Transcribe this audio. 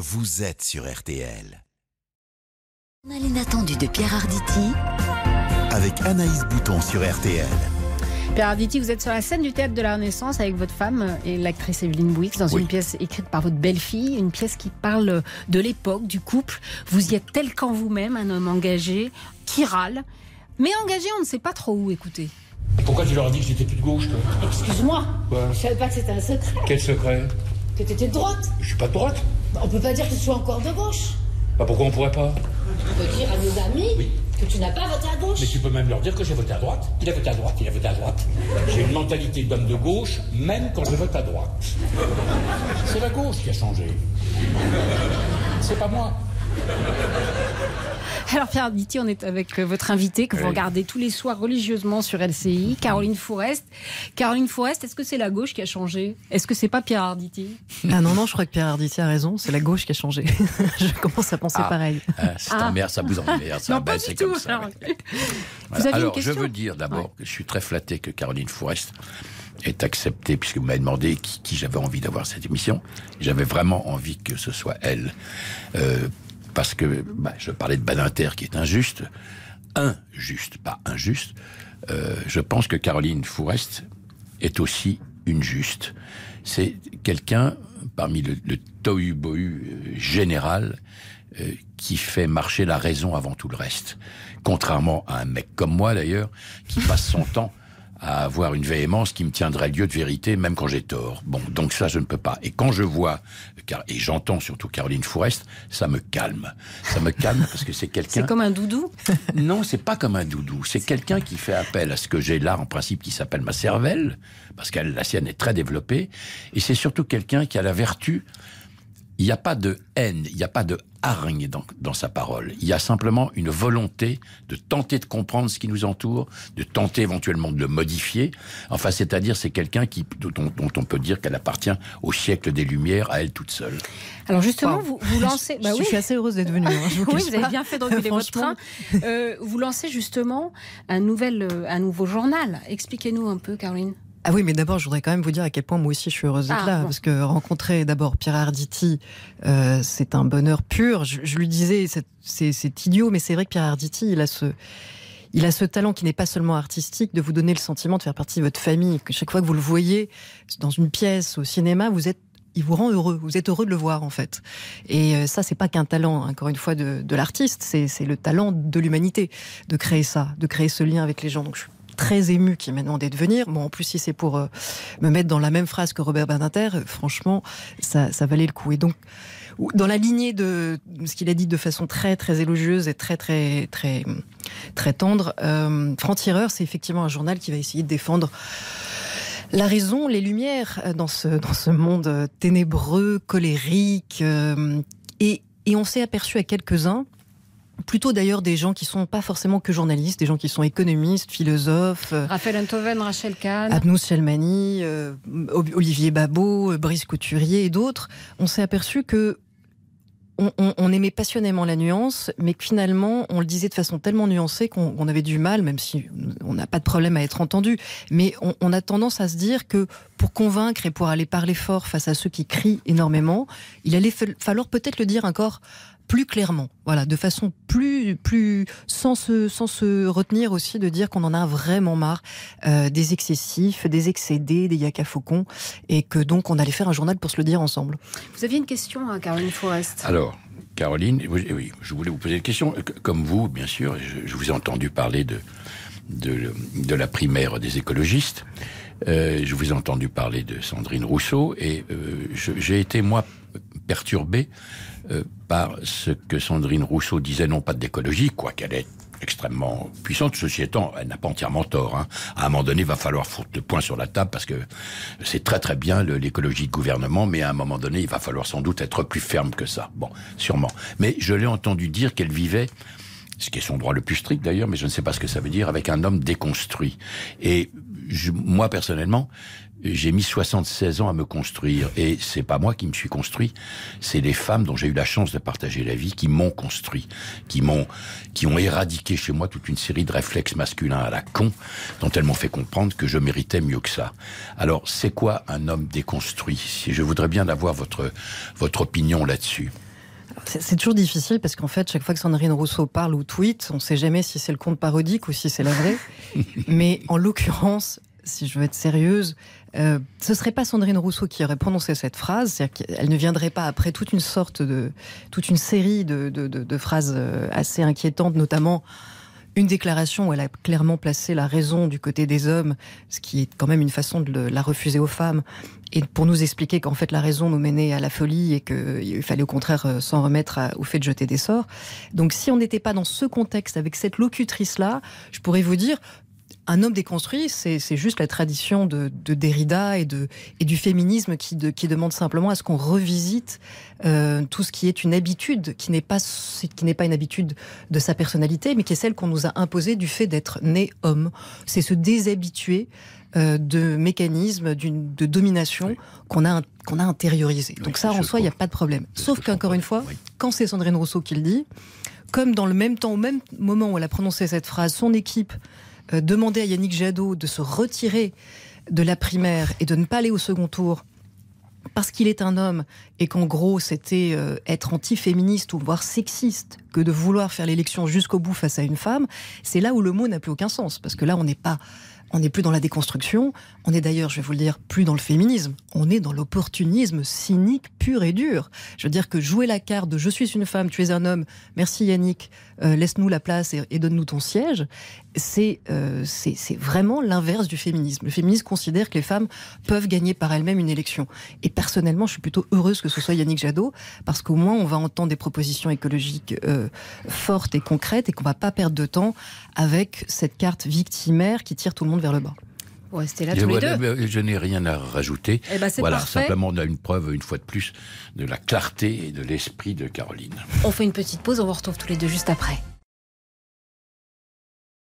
vous êtes sur RTL. On a l'inattendu de Pierre Arditi Avec Anaïs Bouton sur RTL. Pierre Arditi, vous êtes sur la scène du théâtre de la Renaissance avec votre femme et l'actrice Evelyne Bouix dans Oui. une pièce écrite par votre belle-fille, une pièce qui parle de l'époque, du couple. Vous y êtes tel qu'en vous-même, un homme engagé, qui râle, mais engagé, on ne sait pas trop où écouter. Pourquoi tu leur as dit que j'étais plus de gauche, toi? Excuse-moi, je savais pas que c'était un secret, Quel secret? Que t'étais de droite. Je suis pas de droite. On peut pas dire que tu sois encore de gauche. Bah pourquoi on pourrait pas? On peut dire à nos amis Oui. que tu n'as pas voté à gauche. Mais tu peux même leur dire que j'ai voté à droite. Il a voté à droite, il a voté à droite. J'ai une mentalité d'homme de gauche, même quand je vote à droite. C'est la gauche qui a changé. C'est pas moi. Alors Pierre Arditi, on est avec euh, votre invité que vous regardez tous les soirs religieusement sur LCI, Caroline Fourest. Caroline Fourest, est-ce que c'est la gauche qui a changé? Est-ce que c'est pas Pierre Arditi? Ah non, non, je crois que Pierre Arditi a raison, c'est la gauche qui a changé. je commence à penser Ah. pareil. Ah, c'est Ah. mère, ça vous emmerde. Ça, Non, pas Ben, du c'est tout. comme ça, Alors, ouais. Vous Voilà. aviez une Alors, je veux dire d'abord que je suis très flatté que Caroline Fourest ait accepté, puisque vous m'avez demandé qui, qui j'avais envie d'avoir cette émission. J'avais vraiment envie que ce soit elle. Euh, parce que bah, je parlais de Badinter qui est injuste. Injuste, pas injuste. Euh, je pense que Caroline Fourest est aussi une juste. C'est quelqu'un parmi le, le tohu-bohu euh, général euh, qui fait marcher la raison avant tout le reste. Contrairement à un mec comme moi d'ailleurs, qui passe son temps à avoir une véhémence qui me tiendrait lieu de vérité même quand j'ai tort. Bon, donc ça je ne peux pas. Et quand je vois, car, et j'entends surtout Caroline Fourest, ça me calme. Ça me calme parce que c'est quelqu'un... C'est comme un doudou Non, c'est pas comme un doudou. C'est quelqu'un qui fait appel à ce que j'ai là, en principe, qui s'appelle ma cervelle, parce que la sienne est très développée. Et c'est surtout quelqu'un qui a la vertu. Il n'y a pas de haine, il n'y a pas de hargne dans, dans sa parole. Il y a simplement une volonté de tenter de comprendre ce qui nous entoure, de tenter éventuellement de le modifier. Enfin, c'est-à-dire, c'est quelqu'un qui, dont, dont on peut dire qu'elle appartient au siècle des Lumières, à elle toute seule. Alors justement, Wow. vous, vous lancez... Bah je oui. suis assez heureuse d'être venue. hein, je vous Oui, vous avez pas. bien fait de reculer votre train. Euh, vous lancez justement un, nouvel, euh, un nouveau journal. Expliquez-nous un peu, Caroline. Ah oui, mais d'abord, je voudrais quand même vous dire à quel point moi aussi je suis heureuse d'être Ah, là. bon. Parce que rencontrer d'abord Pierre Arditi, euh, c'est un bonheur pur. Je, je lui disais, c'est- idiot, mais c'est vrai que Pierre Arditi, il a ce. Il a ce talent qui n'est pas seulement artistique, de vous donner le sentiment de faire partie de votre famille, que chaque fois que vous le voyez dans une pièce, au cinéma, vous êtes, il vous rend heureux. Vous êtes heureux de le voir, en fait. Et euh, ça, c'est pas qu'un talent, encore une fois, de, de l'artiste, c'est c'est le talent de l'humanité, de créer ça, de créer ce lien avec les gens. Donc, je suis très ému qu'il m'ait demandé de venir. Bon, en plus, si c'est pour euh, me mettre dans la même phrase que Robert Badinter, euh, franchement, ça, valait le coup. Et donc, dans la lignée de ce qu'il a dit de façon très très élogieuse et très très très très tendre, euh, Franc-Tireur, c'est effectivement un journal qui va essayer de défendre la raison, les lumières euh, dans ce dans ce monde ténébreux, colérique, et et on s'est aperçu à quelques-uns plutôt d'ailleurs des gens qui sont pas forcément que journalistes, des gens qui sont économistes, philosophes, euh, Raphaël Enthoven, Rachel Kahn. Abnous Shelmani, euh, Olivier Babot, euh, Brice Couturier et d'autres, on s'est aperçu que on, on- on aimait passionnément la nuance, mais que finalement, on le disait de façon tellement nuancée qu'on on avait du mal, même si on n'a pas de problème à être entendu, mais on a tendance à se dire que pour convaincre et pour aller parler fort face à ceux qui crient énormément, il allait fa- falloir peut-être le dire encore plus clairement, voilà, de façon plus, plus, sans se, sans se retenir aussi de dire qu'on en a vraiment marre euh, des excessifs, des excédés, des yaka-faucons, et que donc on allait faire un journal pour se le dire ensemble. Vous aviez une question, hein, Caroline Forest. Alors, Caroline, oui, oui, je voulais vous poser une question. C- Comme vous, bien sûr, je, je vous ai entendu parler de, de, de la primaire des écologistes. Euh, je vous ai entendu parler de Sandrine Rousseau et euh, j'ai été, moi, perturbé euh, par ce que Sandrine Rousseau disait, non pas d'écologie, quoiqu'elle est extrêmement puissante. Ceci étant, elle n'a pas entièrement tort. Hein. À un moment donné, il va falloir foutre le point sur la table parce que c'est très très bien l'écologie de gouvernement, mais à un moment donné, il va falloir sans doute être plus ferme que ça. Bon, sûrement. Mais je l'ai entendu dire qu'elle vivait ce qui est son droit le plus strict d'ailleurs, mais je ne sais pas ce que ça veut dire, avec un homme déconstruit. Et moi personnellement, j'ai mis 76 ans à me construire, et c'est pas moi qui me suis construit, c'est les femmes dont j'ai eu la chance de partager la vie qui m'ont construit, qui m'ont, qui ont éradiqué chez moi toute une série de réflexes masculins à la con, dont elles m'ont fait comprendre que je méritais mieux que ça. Alors, c'est quoi un homme déconstruit? Si je voudrais bien avoir votre votre opinion là-dessus. C'est toujours difficile parce qu'en fait, chaque fois que Sandrine Rousseau parle ou tweet, on ne sait jamais si c'est le compte parodique ou si c'est la vraie. Mais en l'occurrence, si je veux être sérieuse, euh, ce serait pas Sandrine Rousseau qui aurait prononcé cette phrase. C'est-à-dire qu'elle ne viendrait pas après toute une sorte de, toute une série de, de- de- de phrases euh, assez inquiétantes, notamment une déclaration où elle a clairement placé la raison du côté des hommes, ce qui est quand même une façon de la refuser aux femmes, et pour nous expliquer qu'en fait la raison nous menait à la folie et qu'il fallait au contraire euh, s'en remettre au fait de jeter des sorts. Donc si on n'était pas dans ce contexte avec cette locutrice-là, je pourrais vous dire, un homme déconstruit, c'est juste la tradition de, de Derrida et, de, et du féminisme qui, de- qui demande simplement à ce qu'on revisite euh, tout ce qui est une habitude, qui n'est pas qui n'est pas une habitude de sa personnalité, mais qui est celle qu'on nous a imposée du fait d'être né homme. C'est se déshabituer euh, de mécanismes de domination qu'on a qu'on a intériorisé. Donc ça, en soi, il n'y a pas de problème. Sauf qu'encore une fois, oui. quand c'est Sandrine Rousseau qui le dit, comme dans le même temps, au même moment où elle a prononcé cette phrase, son équipe euh, demandait à Yannick Jadot de se retirer de la primaire et de ne pas aller au second tour parce qu'il est un homme et qu'en gros c'était euh, être anti-féministe ou voire sexiste que de vouloir faire l'élection jusqu'au bout face à une femme, c'est là où le mot n'a plus aucun sens parce que là on n'est pas on n'est plus dans la déconstruction, on est d'ailleurs, je vais vous le dire, plus dans le féminisme, on est dans l'opportunisme cynique pur et dur. Je veux dire que jouer la carte de je suis une femme, tu es un homme, merci Yannick, euh, laisse-nous la place et, donne-nous ton siège, c'est euh, c'est vraiment l'inverse du féminisme. Le féminisme considère que les femmes peuvent gagner par elles-mêmes une élection. Et personnellement, je suis plutôt heureuse que ce soit Yannick Jadot, parce qu'au moins on va entendre des propositions écologiques euh, fortes et concrètes et qu'on va pas perdre de temps avec cette carte victimaire qui tire tout le monde vers le bas. Restez là Et tous les voilà, deux. mais Je n'ai rien à rajouter. Eh ben, voilà, parfait. simplement on a une preuve, une fois de plus, de la clarté et de l'esprit de Caroline. On fait une petite pause, on vous retrouve tous les deux juste après.